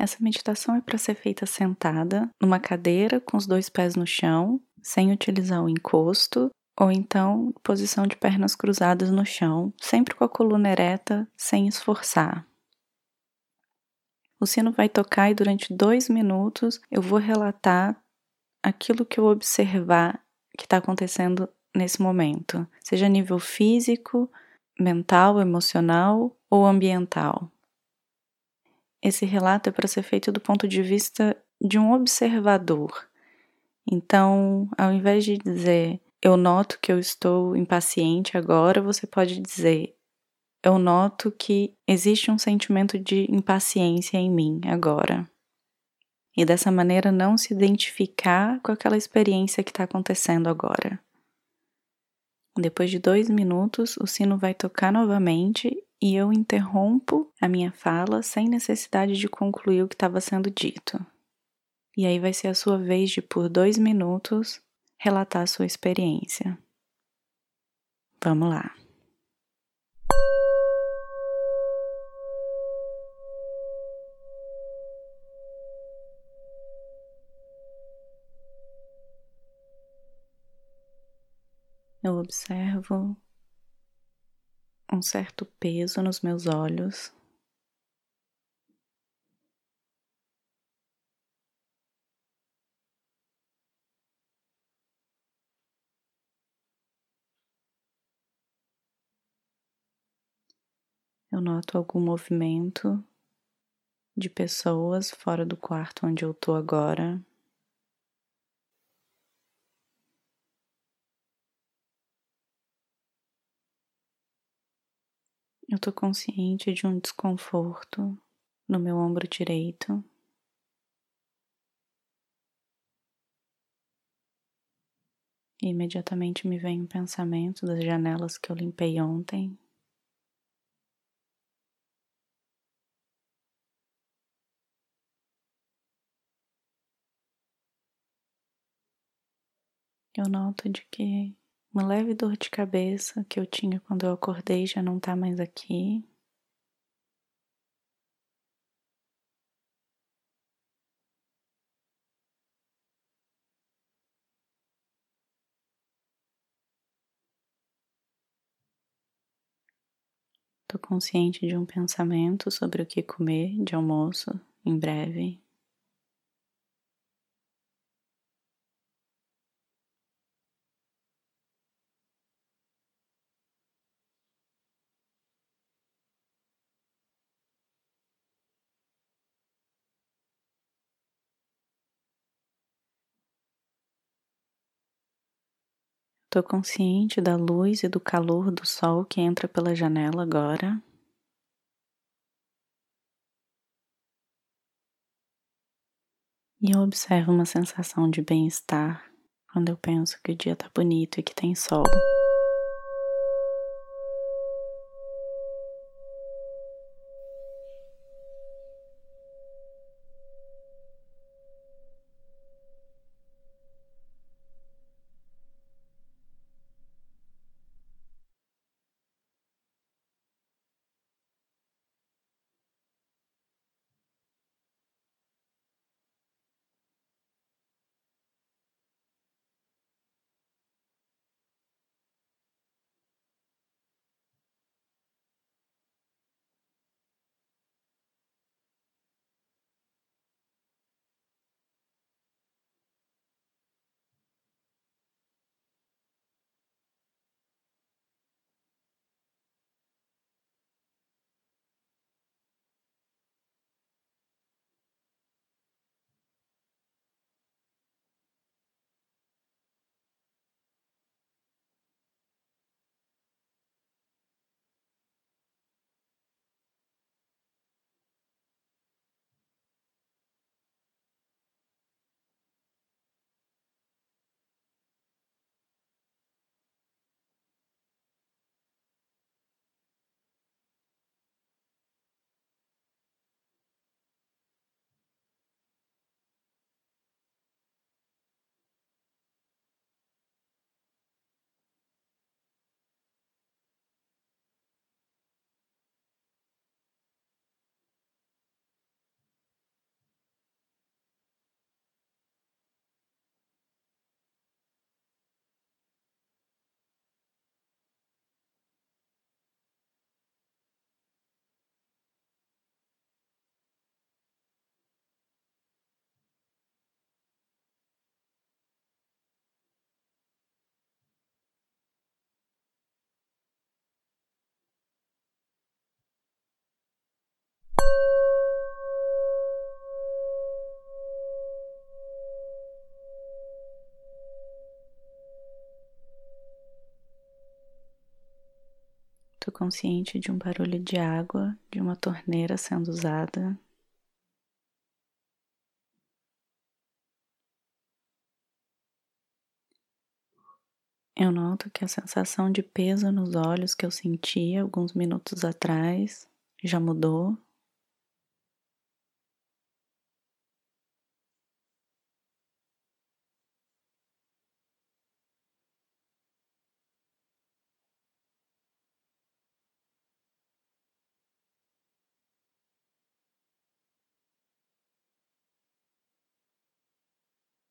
Essa meditação é para ser feita sentada, numa cadeira com os dois pés no chão, sem utilizar o encosto, ou então posição de pernas cruzadas no chão, sempre com a coluna ereta, sem esforçar. O sino vai tocar e durante dois minutos eu vou relatar aquilo que eu observar que está acontecendo nesse momento, seja nível físico, mental, emocional ou ambiental. Esse relato é para ser feito do ponto de vista de um observador. Então, ao invés de dizer eu noto que eu estou impaciente agora, você pode dizer eu noto que existe um sentimento de impaciência em mim agora. E dessa maneira não se identificar com aquela experiência que está acontecendo agora. Depois de dois minutos, o sino vai tocar novamente e eu interrompo a minha fala sem necessidade de concluir o que estava sendo dito. E aí vai ser a sua vez de, por dois minutos, relatar a sua experiência. Vamos lá. Eu observo um certo peso nos meus olhos. Eu noto algum movimento de pessoas fora do quarto onde eu tô agora. Eu tô consciente de um desconforto no meu ombro direito. E imediatamente me vem um pensamento das janelas que eu limpei ontem. Eu noto de que uma leve dor de cabeça que eu tinha quando eu acordei já não tá mais aqui. Tô consciente de um pensamento sobre o que comer de almoço em breve. Estou consciente da luz e do calor do sol que entra pela janela agora. E eu observo uma sensação de bem-estar quando eu penso que o dia está bonito e que tem sol. Consciente de um barulho de água de uma torneira sendo usada. Eu noto que a sensação de peso nos olhos que eu sentia alguns minutos atrás já mudou.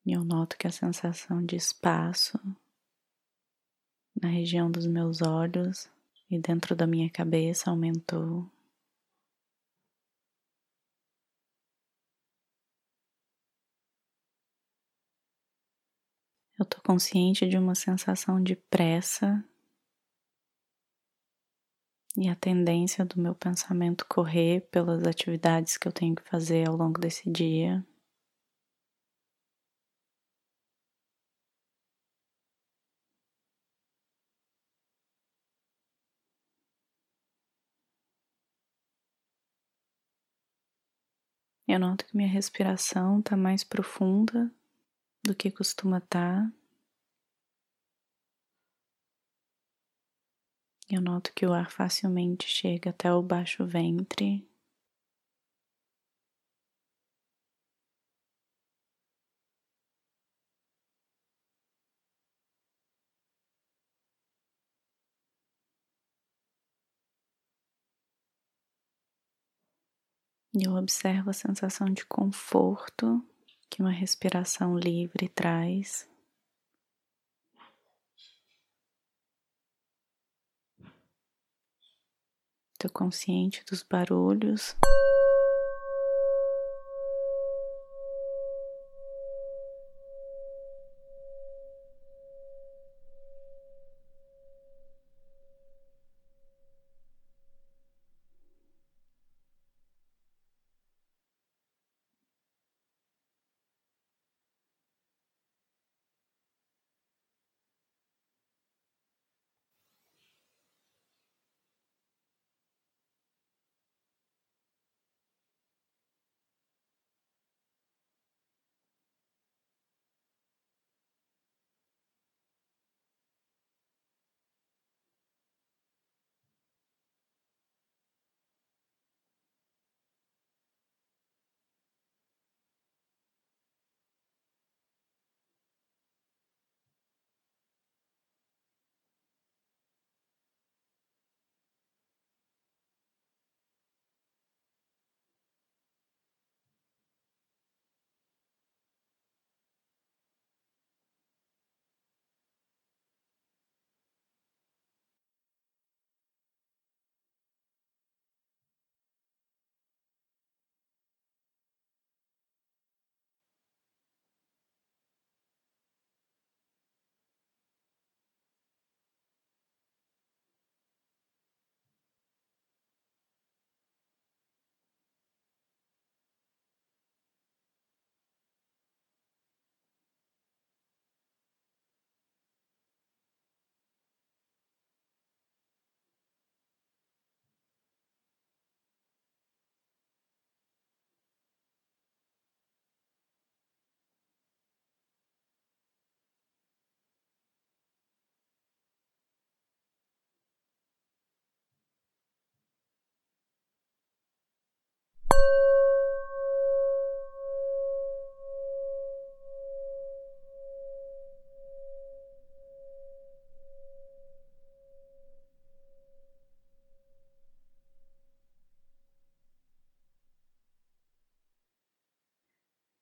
E eu noto que a sensação de espaço na região dos meus olhos e dentro da minha cabeça aumentou. Eu estou consciente de uma sensação de pressa e a tendência do meu pensamento correr pelas atividades que eu tenho que fazer ao longo desse dia. Eu noto que minha respiração está mais profunda do que costuma estar. Tá. Eu noto que o ar facilmente chega até o baixo ventre. E eu observo a sensação de conforto que uma respiração livre traz. Estou consciente dos barulhos.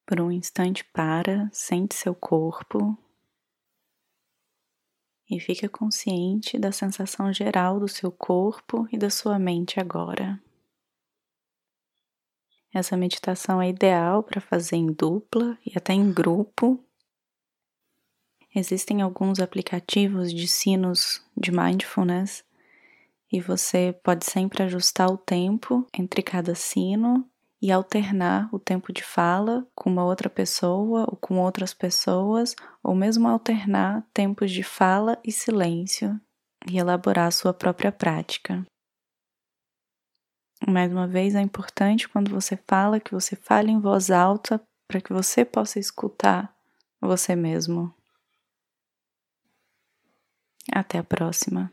Por um instante, para, sente seu corpo e fica consciente da sensação geral do seu corpo e da sua mente agora. Essa meditação é ideal para fazer em dupla e até em grupo. Existem alguns aplicativos de sinos de mindfulness e você pode sempre ajustar o tempo entre cada sino e alternar o tempo de fala com uma outra pessoa ou com outras pessoas, ou mesmo alternar tempos de fala e silêncio. e elaborar a sua própria prática. Mais uma vez, é importante quando você fala que você fale em voz alta para que você possa escutar você mesmo. Até a próxima.